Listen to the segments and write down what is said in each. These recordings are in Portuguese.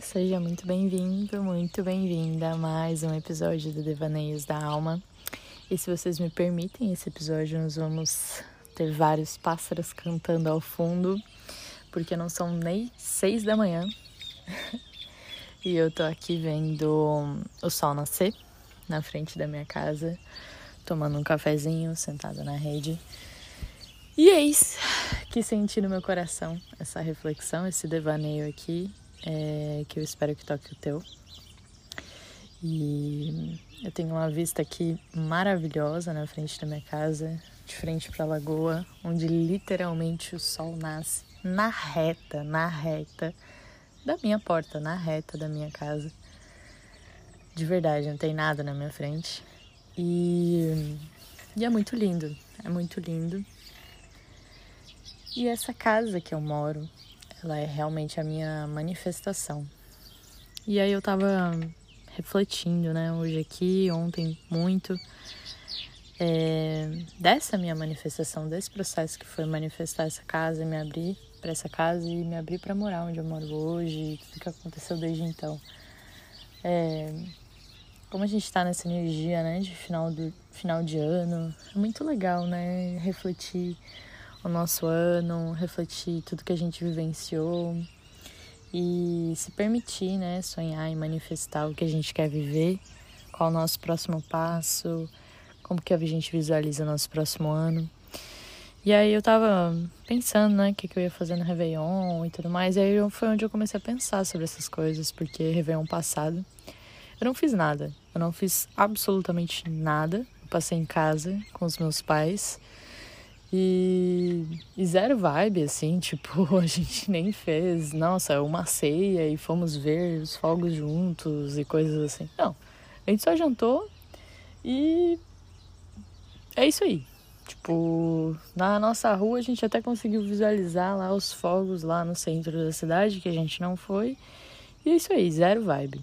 seja muito bem-vindo, muito bem-vinda a mais um episódio do Devaneios da Alma. E se vocês me permitem, esse episódio nós vamos ter vários pássaros cantando ao fundo, porque não são nem seis da manhã e eu tô aqui vendo o sol nascer na frente da minha casa, tomando um cafezinho, sentada na rede. E eis que senti no meu coração essa reflexão, esse devaneio aqui, é, que eu espero que toque o teu. E eu tenho uma vista aqui maravilhosa na frente da minha casa, de frente para a lagoa, onde literalmente o sol nasce na reta, na reta da minha porta, na reta da minha casa. De verdade, não tem nada na minha frente. E, e é muito lindo, é muito lindo. E essa casa que eu moro, ela é realmente a minha manifestação. E aí eu tava refletindo, né, hoje aqui, ontem muito, é, dessa minha manifestação, desse processo que foi manifestar essa casa, me abrir para essa casa e me abrir para morar onde eu moro hoje, tudo que aconteceu desde então. É, como a gente está nessa energia, né, de final, do, final de ano, é muito legal, né, refletir o nosso ano, refletir tudo que a gente vivenciou e se permitir, né, sonhar e manifestar o que a gente quer viver, qual o nosso próximo passo, como que a gente visualiza o nosso próximo ano. E aí eu tava pensando, né, o que, que eu ia fazer no Réveillon e tudo mais. E aí foi onde eu comecei a pensar sobre essas coisas, porque Réveillon passado eu não fiz nada. Eu não fiz absolutamente nada. Eu passei em casa com os meus pais. E, e, zero vibe, assim, tipo, a gente nem fez, nossa, uma ceia e fomos ver os fogos juntos e coisas assim. Não, a gente só jantou e é isso aí. Tipo, na nossa rua a gente até conseguiu visualizar lá os fogos lá no centro da cidade, que a gente não foi. E é isso aí, zero vibe.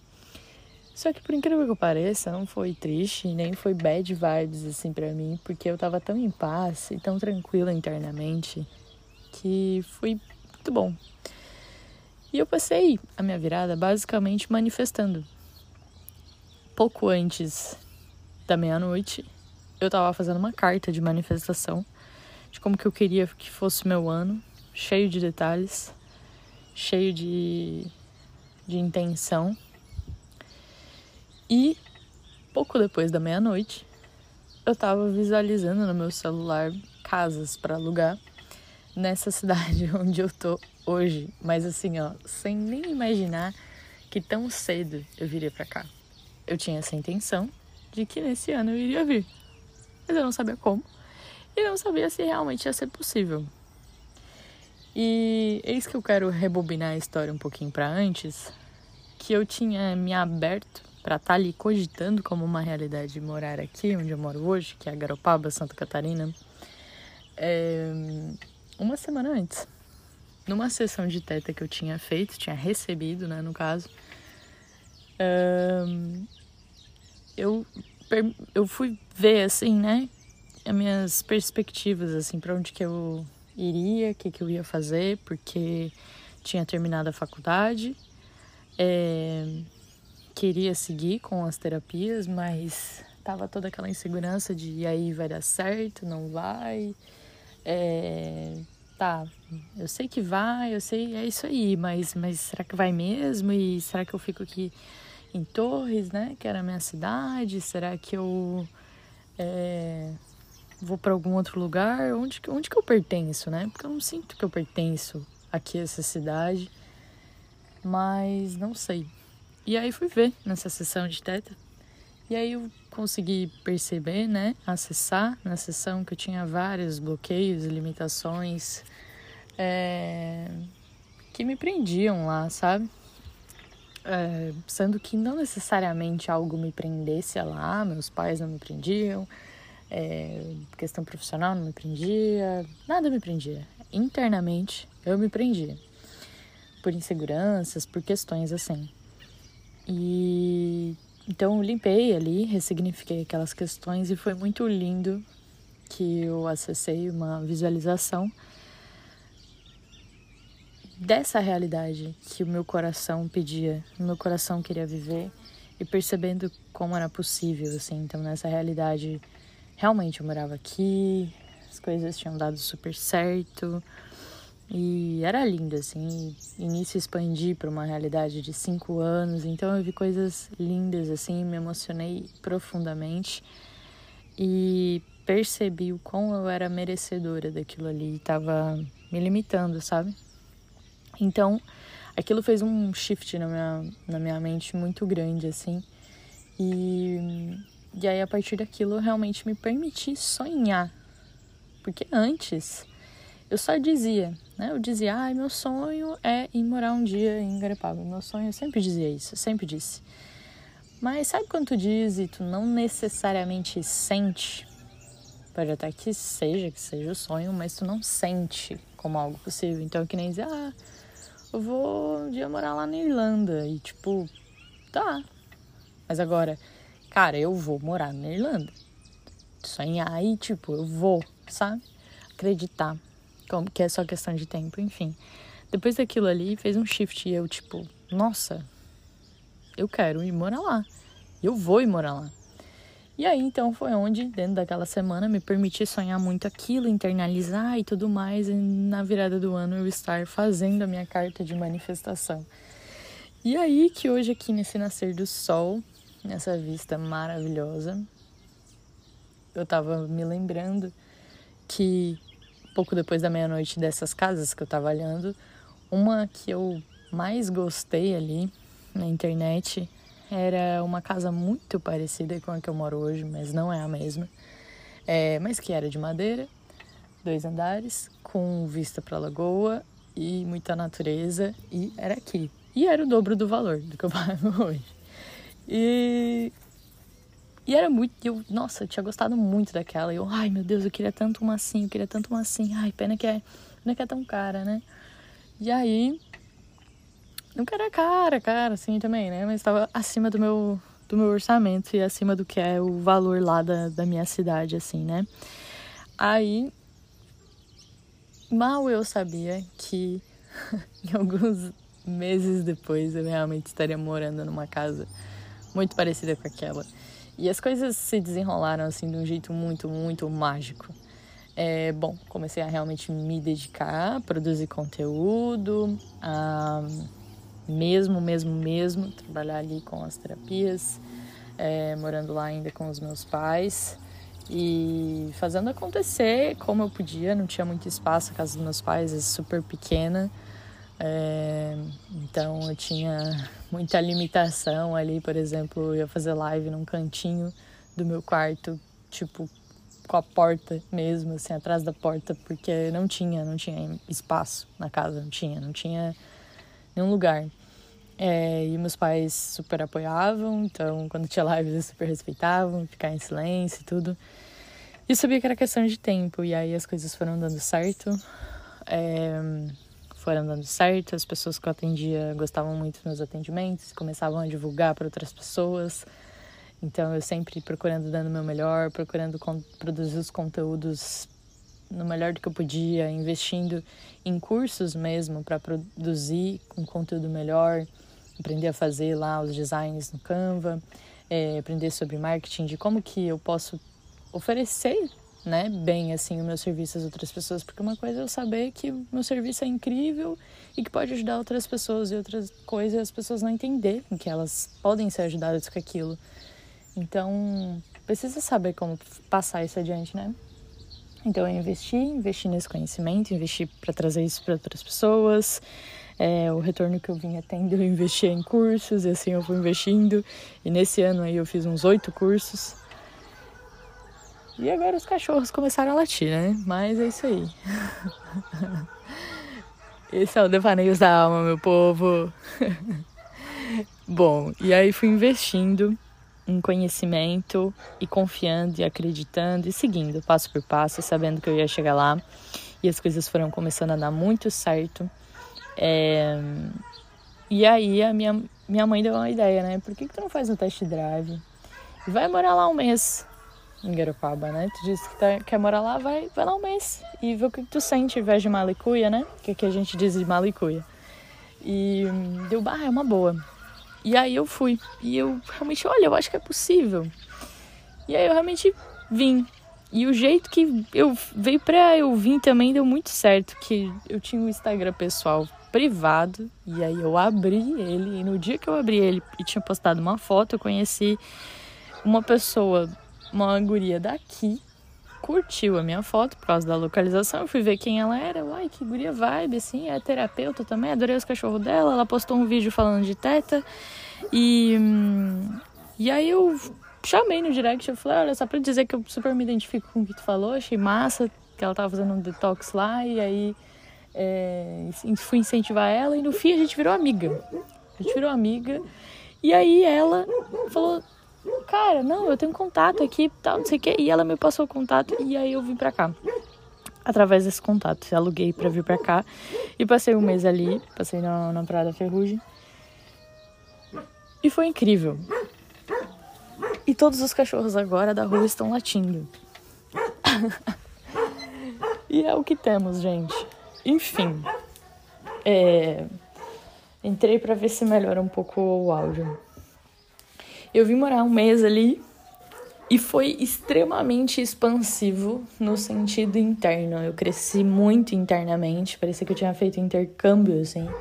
Só que por incrível que pareça, não foi triste, nem foi bad vibes assim para mim, porque eu tava tão em paz e tão tranquila internamente que foi muito bom. E eu passei a minha virada basicamente manifestando. Pouco antes da meia-noite, eu tava fazendo uma carta de manifestação de como que eu queria que fosse meu ano, cheio de detalhes, cheio de, de intenção e pouco depois da meia-noite, eu tava visualizando no meu celular casas para alugar nessa cidade onde eu tô hoje, mas assim, ó, sem nem imaginar que tão cedo eu viria para cá. Eu tinha essa intenção de que nesse ano eu iria vir, mas eu não sabia como e não sabia se realmente ia ser possível. E eis que eu quero rebobinar a história um pouquinho para antes, que eu tinha me aberto para estar tá ali cogitando como uma realidade morar aqui, onde eu moro hoje, que é a Garopaba, Santa Catarina, é, uma semana antes. Numa sessão de teta que eu tinha feito, tinha recebido, né, no caso, é, eu, eu fui ver, assim, né, as minhas perspectivas, assim, para onde que eu iria, o que, que eu ia fazer, porque tinha terminado a faculdade, é, queria seguir com as terapias, mas tava toda aquela insegurança de e aí vai dar certo, não vai. É, tá, eu sei que vai, eu sei, é isso aí, mas, mas será que vai mesmo? E será que eu fico aqui em Torres, né, que era a minha cidade? Será que eu é, vou para algum outro lugar? Onde, onde que eu pertenço, né? Porque eu não sinto que eu pertenço aqui a essa cidade, mas não sei. E aí fui ver nessa sessão de teta. E aí eu consegui perceber, né, acessar na sessão que eu tinha vários bloqueios limitações é, que me prendiam lá, sabe? É, sendo que não necessariamente algo me prendesse lá, meus pais não me prendiam, é, questão profissional não me prendia, nada me prendia. Internamente eu me prendia por inseguranças, por questões assim. E então eu limpei ali, ressignifiquei aquelas questões e foi muito lindo que eu acessei uma visualização dessa realidade que o meu coração pedia, o meu coração queria viver e percebendo como era possível, assim. Então, nessa realidade, realmente eu morava aqui, as coisas tinham dado super certo e era lindo, assim. Nisso expandi para uma realidade de cinco anos, então eu vi coisas lindas, assim, me emocionei profundamente e percebi o quão eu era merecedora daquilo ali, estava me limitando, sabe? Então, aquilo fez um shift na minha, na minha mente muito grande, assim. E, e aí, a partir daquilo, realmente me permiti sonhar. Porque antes, eu só dizia, né? Eu dizia, ai, ah, meu sonho é ir morar um dia em Garepaba. Meu sonho, eu sempre dizia isso, eu sempre disse. Mas sabe quando tu diz e tu não necessariamente sente? Pode até que seja, que seja o sonho, mas tu não sente como algo possível. Então, é que nem dizer, ah, eu vou um dia morar lá na Irlanda. E tipo, tá. Mas agora, cara, eu vou morar na Irlanda. Sonhar e, tipo, eu vou, sabe? Acreditar. Como que é só questão de tempo, enfim. Depois daquilo ali, fez um shift e eu, tipo, nossa, eu quero ir morar lá. Eu vou ir morar lá. E aí, então, foi onde, dentro daquela semana, me permiti sonhar muito aquilo, internalizar e tudo mais, e na virada do ano eu estar fazendo a minha carta de manifestação. E aí que hoje, aqui nesse nascer do sol, nessa vista maravilhosa, eu tava me lembrando que pouco depois da meia-noite dessas casas que eu tava olhando, uma que eu mais gostei ali na internet era uma casa muito parecida com a que eu moro hoje, mas não é a mesma. É, mas que era de madeira, dois andares, com vista para a lagoa e muita natureza, e era aqui. E era o dobro do valor do que eu pago hoje. E, e era muito. Eu, nossa, eu tinha gostado muito daquela. Eu, ai meu Deus, eu queria tanto uma assim, eu queria tanto uma assim. Ai, pena que é, pena que é tão cara, né? E aí Nunca era cara, cara, assim também, né? Mas estava acima do meu, do meu orçamento e acima do que é o valor lá da, da minha cidade, assim, né? Aí, mal eu sabia que em alguns meses depois eu realmente estaria morando numa casa muito parecida com aquela. E as coisas se desenrolaram assim de um jeito muito, muito mágico. É, bom, comecei a realmente me dedicar, a produzir conteúdo, a mesmo, mesmo, mesmo, trabalhar ali com as terapias, é, morando lá ainda com os meus pais e fazendo acontecer como eu podia. Não tinha muito espaço, a casa dos meus pais é super pequena, é, então eu tinha muita limitação ali. Por exemplo, eu ia fazer live num cantinho do meu quarto, tipo com a porta mesmo, assim, atrás da porta, porque não tinha, não tinha espaço na casa, não tinha, não tinha nenhum lugar. É, e meus pais super apoiavam, então quando tinha live eles super respeitavam, ficar em silêncio e tudo. E eu sabia que era questão de tempo, e aí as coisas foram dando certo. É, foram dando certo, as pessoas que eu atendia gostavam muito dos meus atendimentos, começavam a divulgar para outras pessoas. Então eu sempre procurando dando o meu melhor, procurando produzir os conteúdos no melhor do que eu podia, investindo em cursos mesmo para produzir um conteúdo melhor, aprender a fazer lá os designs no Canva, é, aprender sobre marketing, de como que eu posso oferecer né, bem assim o meu serviço às outras pessoas, porque uma coisa é eu saber que o meu serviço é incrível e que pode ajudar outras pessoas e outras coisas as pessoas não entenderem que elas podem ser ajudadas com aquilo. Então, precisa saber como passar isso adiante, né? Então eu investi, investi nesse conhecimento, investi para trazer isso para outras pessoas. É, o retorno que eu vinha tendo, eu investia em cursos e assim eu fui investindo. E nesse ano aí eu fiz uns oito cursos. E agora os cachorros começaram a latir, né? Mas é isso aí. Esse é o Devaneios da Alma, meu povo. Bom, e aí fui investindo em conhecimento e confiando e acreditando e seguindo passo por passo, sabendo que eu ia chegar lá. E as coisas foram começando a dar muito certo. É... E aí a minha, minha mãe deu uma ideia, né? Por que, que tu não faz um test drive? Vai morar lá um mês em Garopaba, né? Tu disse que tá, quer morar lá, vai, vai lá um mês e vê o que tu sente em vez de malicuia, né? Que aqui a gente diz de malicuia. E deu, bah, é uma boa. E aí eu fui. E eu realmente, olha, eu acho que é possível. E aí eu realmente vim. E o jeito que eu veio pra eu vir também deu muito certo. Que eu tinha um Instagram pessoal privado. E aí eu abri ele. E no dia que eu abri ele e tinha postado uma foto, eu conheci uma pessoa, uma guria daqui, curtiu a minha foto por causa da localização. Eu fui ver quem ela era. Uai, que guria vibe, assim. É terapeuta também. Adorei os cachorros dela. Ela postou um vídeo falando de teta. E, e aí eu chamei no direct. Eu falei, olha, só pra dizer que eu super me identifico com o que tu falou. Achei massa que ela tava fazendo um detox lá. E aí é, fui incentivar ela. E no fim a gente virou amiga. A gente virou amiga. E aí ela falou, cara, não, eu tenho contato aqui, tal, não sei o quê. E ela me passou o contato e aí eu vim pra cá. Através desse contato. Aluguei pra vir pra cá. E passei um mês ali, passei na, na Praia da Ferrugem. E foi incrível. E todos os cachorros agora da rua estão latindo. e é o que temos, gente. Enfim. É... Entrei para ver se melhora um pouco o áudio. Eu vim morar um mês ali e foi extremamente expansivo no sentido interno. Eu cresci muito internamente, parecia que eu tinha feito intercâmbio, assim.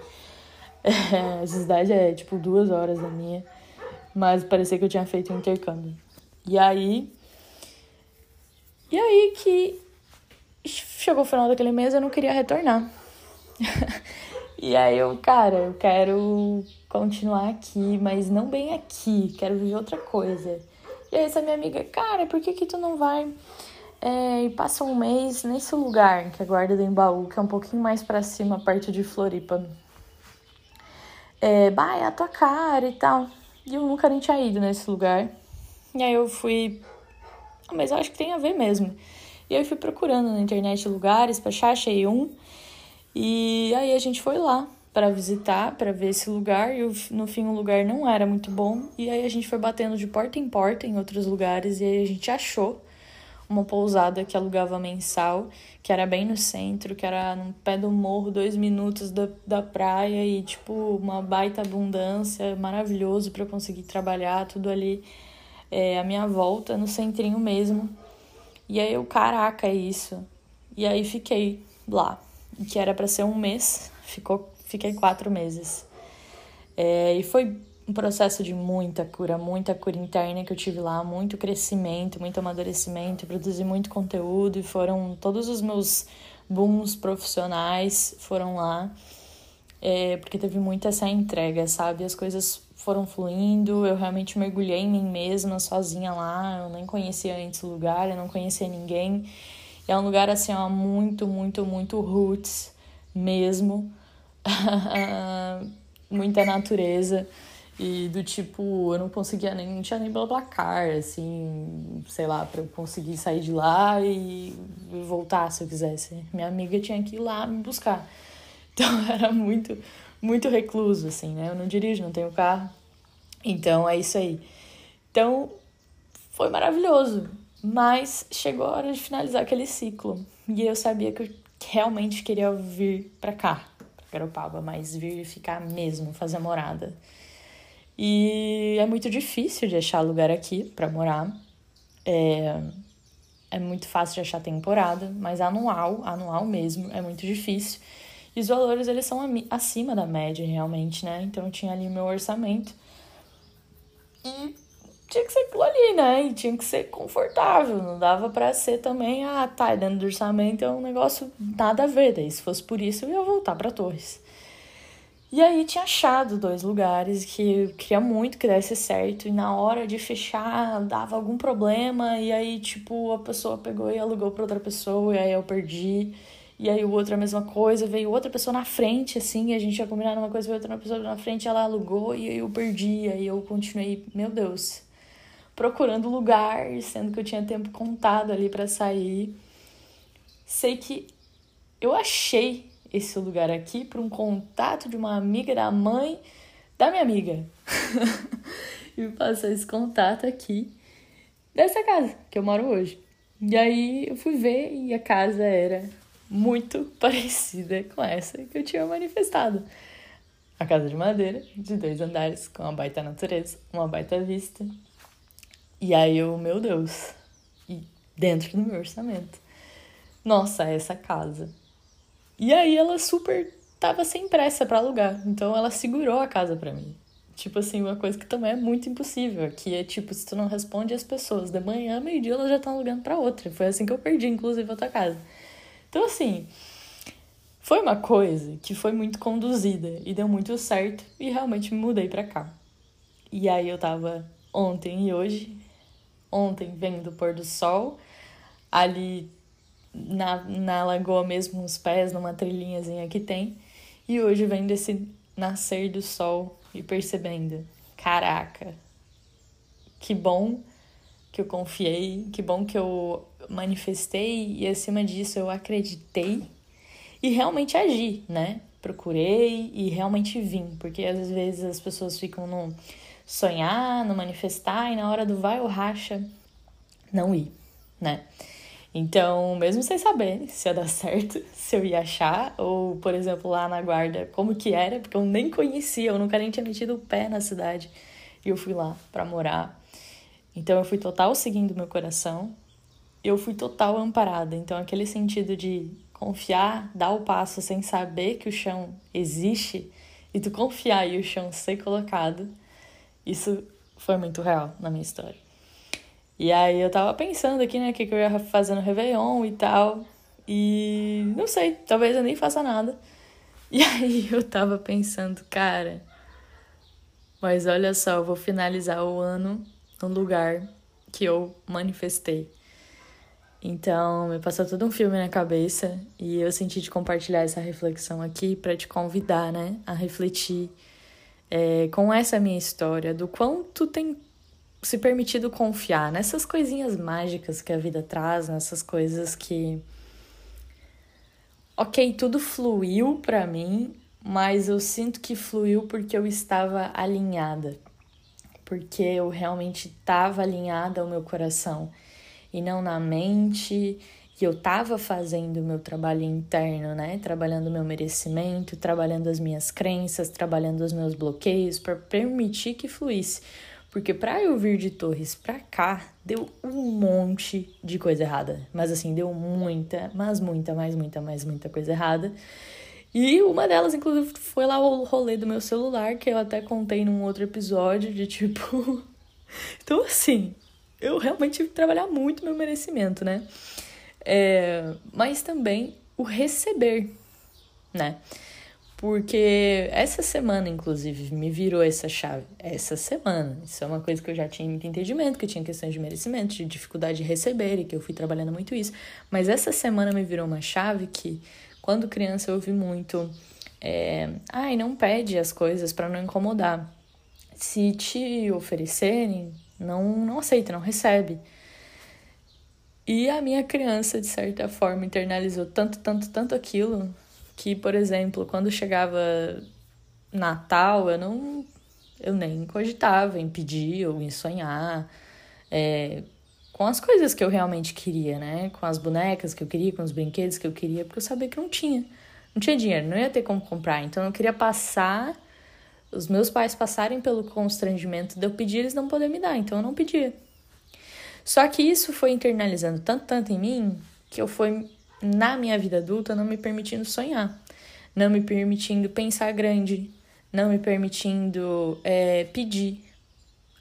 É, a cidade é tipo duas horas da minha, mas parecia que eu tinha feito intercâmbio. E aí. E aí que chegou o final daquele mês eu não queria retornar. e aí eu, cara, eu quero continuar aqui, mas não bem aqui, quero viver outra coisa. E aí essa minha amiga, cara, por que que tu não vai é, e passa um mês nesse lugar, que é Guarda do Embaú, que é um pouquinho mais para cima, perto de Floripa? É, bah, é a tua cara e tal. E eu nunca nem tinha ido nesse lugar. E aí eu fui, ah, mas eu acho que tem a ver mesmo. E aí eu fui procurando na internet lugares pra achar, achei um. E aí a gente foi lá para visitar, para ver esse lugar, e no fim o lugar não era muito bom, e aí a gente foi batendo de porta em porta em outros lugares, e aí a gente achou uma pousada que alugava mensal, que era bem no centro, que era no pé do morro, dois minutos da, da praia, e tipo, uma baita abundância, maravilhoso para conseguir trabalhar, tudo ali é, a minha volta, no centrinho mesmo. E aí eu, caraca, é isso. E aí fiquei lá, que era para ser um mês, ficou fiquei quatro meses. É, e foi um processo de muita cura, muita cura interna que eu tive lá, muito crescimento, muito amadurecimento, produzi muito conteúdo e foram todos os meus booms profissionais foram lá, é, porque teve muito essa entrega, sabe? As coisas foram fluindo, eu realmente mergulhei em mim mesma, sozinha lá, eu nem conhecia antes o lugar, eu não conhecia ninguém. É um lugar assim, ó, muito, muito, muito roots mesmo. muita natureza e do tipo, eu não conseguia nem, não tinha nem placar, assim, sei lá, para eu conseguir sair de lá e voltar se eu quisesse. Minha amiga tinha que ir lá me buscar. Então era muito, muito recluso, assim, né? Eu não dirijo, não tenho carro. Então é isso aí. Então foi maravilhoso, mas chegou a hora de finalizar aquele ciclo e eu sabia que eu realmente queria vir para cá. Garopaba, mas vir ficar mesmo, fazer morada. E é muito difícil de achar lugar aqui para morar. É, é muito fácil de achar temporada, mas anual, anual mesmo, é muito difícil. E os valores, eles são acima da média, realmente, né? Então, eu tinha ali meu orçamento. E tinha que ser aquilo ali, né? E tinha que ser confortável. Não dava para ser também, ah, tá, dentro do orçamento é um negócio nada a ver. Daí, se fosse por isso, eu ia voltar para Torres. E aí tinha achado dois lugares que eu queria muito que desse certo. E na hora de fechar, dava algum problema. E aí, tipo, a pessoa pegou e alugou pra outra pessoa. E aí eu perdi. E aí o outro a mesma coisa, veio outra pessoa na frente, assim, e a gente ia combinar uma coisa, veio outra pessoa na frente, ela alugou e aí eu perdi, aí eu continuei, meu Deus, procurando lugar, sendo que eu tinha tempo contado ali para sair. Sei que eu achei esse lugar aqui por um contato de uma amiga da mãe da minha amiga. e passou esse contato aqui dessa casa que eu moro hoje. E aí eu fui ver e a casa era muito parecida com essa que eu tinha manifestado. a casa de madeira, de dois andares, com uma baita natureza, uma baita vista. E aí eu, meu Deus, e dentro do meu orçamento. Nossa, essa casa. E aí ela super tava sem pressa para alugar, então ela segurou a casa para mim. Tipo assim, uma coisa que também é muito impossível, que é tipo, se tu não responde as pessoas de manhã, meio-dia, elas já estão alugando para outra. Foi assim que eu perdi, inclusive, a tua casa. Então, assim, foi uma coisa que foi muito conduzida e deu muito certo e realmente me mudei para cá. E aí eu tava ontem e hoje, ontem vendo o pôr do sol, ali na, na lagoa mesmo, os pés, numa trilhinhazinha que tem, e hoje vendo esse nascer do sol e percebendo, caraca, que bom que eu confiei, que bom que eu manifestei e acima disso eu acreditei e realmente agi, né? Procurei e realmente vim, porque às vezes as pessoas ficam no sonhar, no manifestar e na hora do vai ou racha não ir, né? Então, mesmo sem saber se ia dar certo, se eu ia achar, ou, por exemplo, lá na guarda, como que era, porque eu nem conhecia, eu nunca nem tinha metido o pé na cidade, e eu fui lá para morar. Então, eu fui total seguindo meu coração, eu fui total amparada. Então, aquele sentido de confiar, dar o passo sem saber que o chão existe, e tu confiar e o chão ser colocado, isso foi muito real na minha história. E aí eu tava pensando aqui, né, o que, que eu ia fazer no Réveillon e tal. E não sei, talvez eu nem faça nada. E aí eu tava pensando, cara, mas olha só, eu vou finalizar o ano num lugar que eu manifestei. Então, me passou todo um filme na cabeça e eu senti de compartilhar essa reflexão aqui para te convidar, né, a refletir é, com essa minha história do quanto tem se permitido confiar nessas coisinhas mágicas que a vida traz, nessas coisas que. Ok, tudo fluiu para mim, mas eu sinto que fluiu porque eu estava alinhada, porque eu realmente estava alinhada ao meu coração e não na mente. E eu estava fazendo o meu trabalho interno, né? Trabalhando o meu merecimento, trabalhando as minhas crenças, trabalhando os meus bloqueios para permitir que fluísse. Porque pra eu vir de Torres pra cá, deu um monte de coisa errada. Mas assim, deu muita, mas muita, mais muita, mais muita coisa errada. E uma delas, inclusive, foi lá o rolê do meu celular, que eu até contei num outro episódio, de tipo. então, assim, eu realmente tive que trabalhar muito meu merecimento, né? É... Mas também o receber, né? Porque essa semana, inclusive, me virou essa chave. Essa semana. Isso é uma coisa que eu já tinha muito entendimento, que eu tinha questões de merecimento, de dificuldade de receber, e que eu fui trabalhando muito isso. Mas essa semana me virou uma chave que, quando criança, eu ouvi muito. É, Ai, não pede as coisas para não incomodar. Se te oferecerem, não, não aceita, não recebe. E a minha criança, de certa forma, internalizou tanto, tanto, tanto aquilo que, por exemplo, quando chegava Natal, eu não eu nem cogitava em pedir ou em sonhar é, com as coisas que eu realmente queria, né? Com as bonecas que eu queria, com os brinquedos que eu queria, porque eu sabia que não tinha. Não tinha dinheiro, não ia ter como comprar. Então eu queria passar, os meus pais passarem pelo constrangimento de eu pedir, eles não poder me dar, então eu não pedia. Só que isso foi internalizando tanto, tanto em mim, que eu fui na minha vida adulta não me permitindo sonhar, não me permitindo pensar grande, não me permitindo é, pedir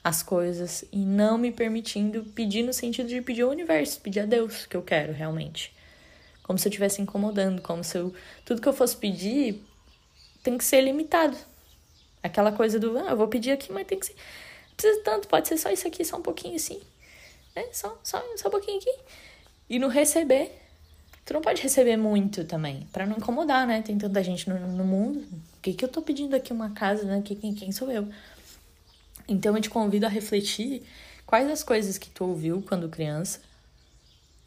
as coisas e não me permitindo pedir no sentido de pedir ao universo, pedir a Deus que eu quero realmente. Como se eu estivesse incomodando, como se eu, tudo que eu fosse pedir tem que ser limitado. Aquela coisa do, ah, eu vou pedir aqui, mas tem que ser. Precisa tanto, pode ser só isso aqui, só um pouquinho assim. Né? Só, só, só um pouquinho aqui. E no receber, Tu não pode receber muito também, para não incomodar, né? Tem tanta gente no, no mundo. O que, que eu tô pedindo aqui uma casa, né? Que, quem, quem sou eu? Então eu te convido a refletir quais as coisas que tu ouviu quando criança,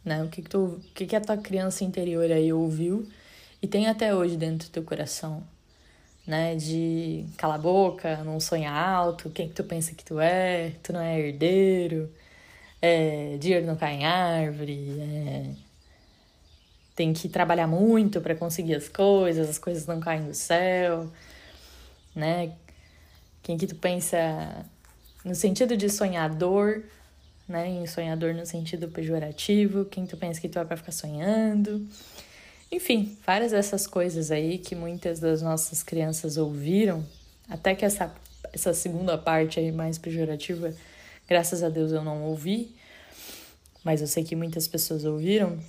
né? O que, que, tu, o que, que a tua criança interior aí ouviu e tem até hoje dentro do teu coração, né? De cala a boca, não sonha alto, quem que tu pensa que tu é, tu não é herdeiro, é, dinheiro não cai em árvore, é tem que trabalhar muito para conseguir as coisas, as coisas não caem do céu. né? Quem que tu pensa no sentido de sonhador, né? Em sonhador no sentido pejorativo, quem tu pensa que tu é para ficar sonhando. Enfim, várias dessas coisas aí que muitas das nossas crianças ouviram, até que essa, essa segunda parte aí mais pejorativa, graças a Deus eu não ouvi, mas eu sei que muitas pessoas ouviram,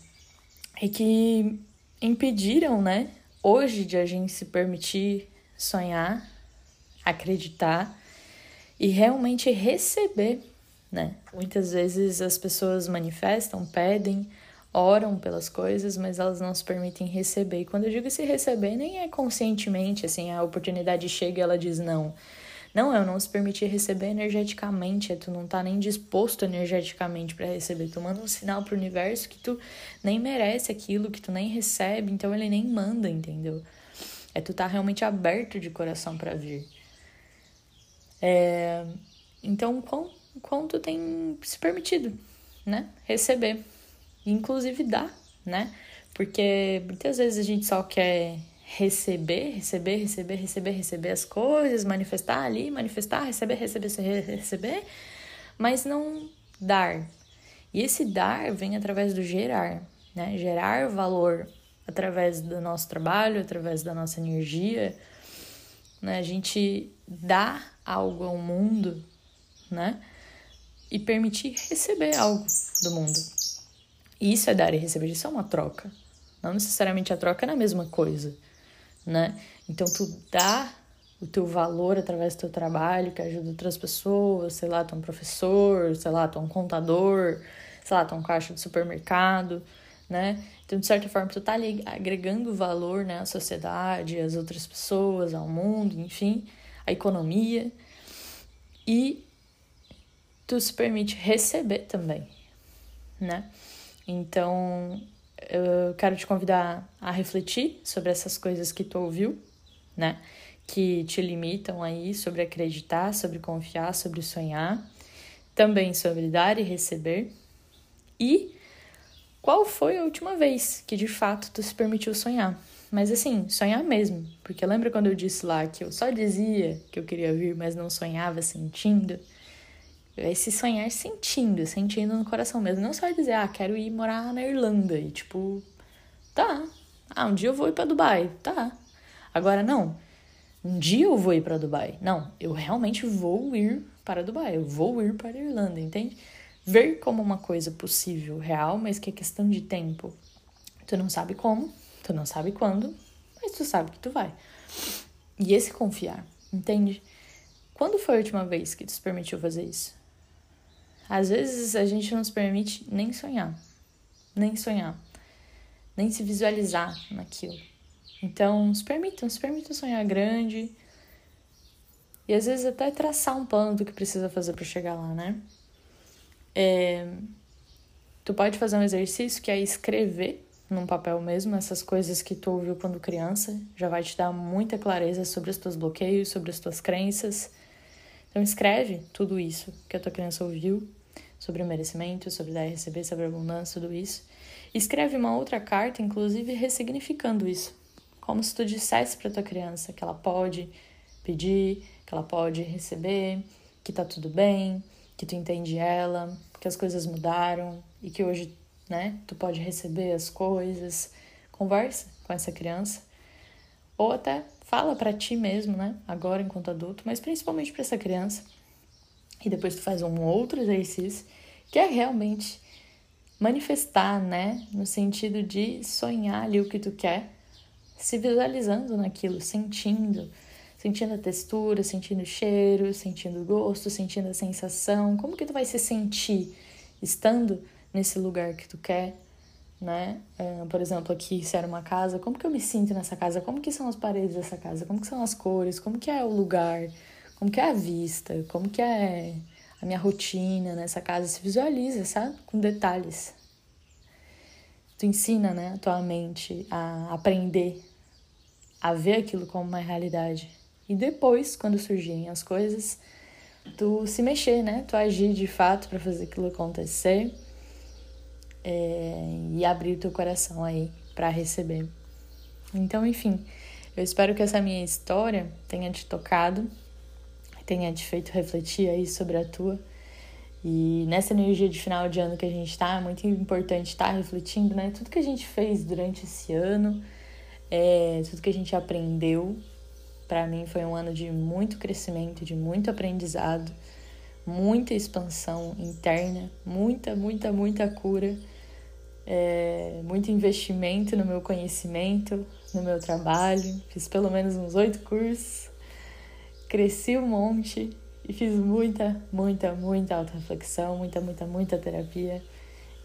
e que impediram, né, hoje de a gente se permitir sonhar, acreditar e realmente receber, né? Muitas vezes as pessoas manifestam, pedem, oram pelas coisas, mas elas não se permitem receber. E quando eu digo se receber, nem é conscientemente, assim, a oportunidade chega e ela diz não. Não, é não se permitir receber energeticamente, é tu não tá nem disposto energeticamente para receber. Tu manda um sinal pro universo que tu nem merece aquilo, que tu nem recebe, então ele nem manda, entendeu? É tu tá realmente aberto de coração para vir. É, então, quão tu tem se permitido, né? Receber. Inclusive dar, né? Porque muitas vezes a gente só quer receber, receber, receber, receber, receber as coisas, manifestar ali, manifestar, receber, receber, receber, mas não dar. E esse dar vem através do gerar, né? Gerar valor através do nosso trabalho, através da nossa energia, né? A gente dá algo ao mundo, né? E permitir receber algo do mundo. Isso é dar e receber, isso é uma troca. Não necessariamente a troca é a mesma coisa né? Então tu dá o teu valor através do teu trabalho, que ajuda outras pessoas, sei lá, tu é um professor, sei lá, tu é um contador, sei lá, tu é um caixa de supermercado, né? Então, de certa forma, tu tá ali agregando valor, né, à sociedade, às outras pessoas, ao mundo, enfim, à economia. E tu se permite receber também, né? Então, eu quero te convidar a refletir sobre essas coisas que tu ouviu, né? Que te limitam aí sobre acreditar, sobre confiar, sobre sonhar, também sobre dar e receber. E qual foi a última vez que de fato tu se permitiu sonhar? Mas assim, sonhar mesmo, porque lembra quando eu disse lá que eu só dizia que eu queria vir, mas não sonhava sentindo? Esse sonhar sentindo, sentindo no coração mesmo. Não só dizer, ah, quero ir morar na Irlanda e tipo, tá. Ah, um dia eu vou ir para Dubai, tá. Agora não. Um dia eu vou ir para Dubai. Não, eu realmente vou ir para Dubai, eu vou ir para a Irlanda, entende? Ver como uma coisa possível, real, mas que é questão de tempo. Tu não sabe como, tu não sabe quando, mas tu sabe que tu vai. E esse confiar, entende? Quando foi a última vez que tu se permitiu fazer isso? Às vezes a gente não se permite nem sonhar, nem sonhar, nem se visualizar naquilo. Então, se permitam, se permitam sonhar grande e às vezes até traçar um plano do que precisa fazer para chegar lá, né? É, tu pode fazer um exercício que é escrever num papel mesmo essas coisas que tu ouviu quando criança, já vai te dar muita clareza sobre os teus bloqueios, sobre as tuas crenças. Então escreve tudo isso que a tua criança ouviu sobre o merecimento, sobre dar e receber, sobre a abundância, tudo isso. Escreve uma outra carta, inclusive ressignificando isso. Como se tu dissesse para tua criança que ela pode pedir, que ela pode receber, que tá tudo bem, que tu entende ela, que as coisas mudaram e que hoje, né, tu pode receber as coisas. Conversa com essa criança ou até fala para ti mesmo, né, agora enquanto adulto, mas principalmente para essa criança e depois tu faz um outro exercício que é realmente manifestar, né? No sentido de sonhar ali o que tu quer, se visualizando naquilo, sentindo, sentindo a textura, sentindo o cheiro, sentindo o gosto, sentindo a sensação. Como que tu vai se sentir estando nesse lugar que tu quer, né? Uh, por exemplo, aqui se era uma casa, como que eu me sinto nessa casa? Como que são as paredes dessa casa? Como que são as cores? Como que é o lugar? Como que é a vista, como que é a minha rotina nessa casa, se visualiza, sabe? Com detalhes. Tu ensina, né, a tua mente a aprender a ver aquilo como uma realidade. E depois, quando surgirem as coisas, tu se mexer, né? Tu agir de fato para fazer aquilo acontecer é, e abrir o teu coração aí para receber. Então, enfim, Eu espero que essa minha história tenha te tocado, tenha te feito refletir aí sobre a tua. E nessa energia de final de ano que a gente tá, é muito importante estar tá refletindo, né? Tudo que a gente fez durante esse ano, é, tudo que a gente aprendeu. Para mim foi um ano de muito crescimento, de muito aprendizado, muita expansão interna, muita, muita, muita cura, é, muito investimento no meu conhecimento, no meu trabalho. Fiz pelo menos uns oito cursos, cresci um monte e fiz muita, muita, muita auto-reflexão, muita, muita, muita terapia.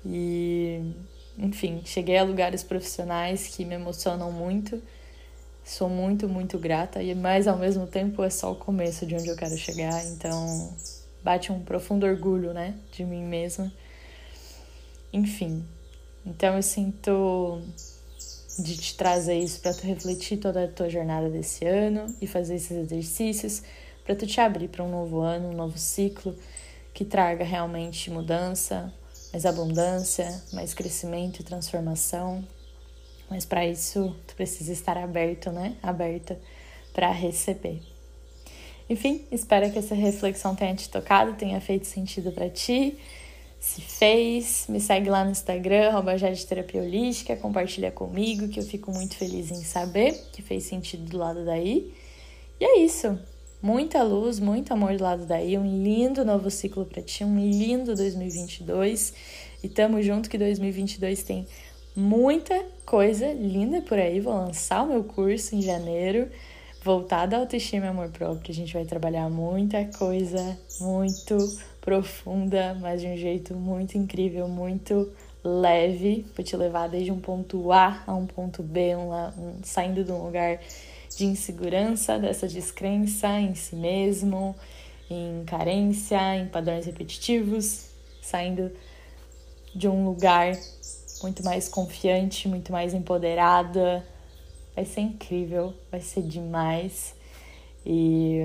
E, enfim, cheguei a lugares profissionais que me emocionam muito. Sou muito, muito grata, e mas ao mesmo tempo é só o começo de onde eu quero chegar, então bate um profundo orgulho, né, de mim mesma. Enfim, então eu sinto de te trazer isso para tu refletir toda a tua jornada desse ano e fazer esses exercícios para tu te abrir para um novo ano, um novo ciclo que traga realmente mudança, mais abundância, mais crescimento e transformação. Mas para isso tu precisa estar aberto, né? Aberta para receber. Enfim, espero que essa reflexão tenha te tocado, tenha feito sentido para ti. Se fez, me segue lá no Instagram, arroba Terapia Holística, compartilha comigo, que eu fico muito feliz em saber que fez sentido do lado daí. E é isso. Muita luz, muito amor do lado daí, um lindo novo ciclo para ti, um lindo 2022. E tamo junto que 2022 tem muita coisa linda por aí. Vou lançar o meu curso em janeiro voltada à autoestima e amor próprio. A gente vai trabalhar muita coisa muito profunda, mas de um jeito muito incrível, muito leve, para te levar desde um ponto A a um ponto B, um, um, saindo de um lugar de insegurança, dessa descrença em si mesmo, em carência, em padrões repetitivos, saindo de um lugar muito mais confiante, muito mais empoderada, Vai ser incrível, vai ser demais. E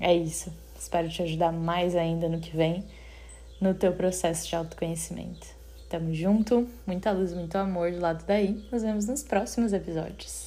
é isso. Espero te ajudar mais ainda no que vem no teu processo de autoconhecimento. Tamo junto, muita luz, muito amor do lado daí. Nos vemos nos próximos episódios.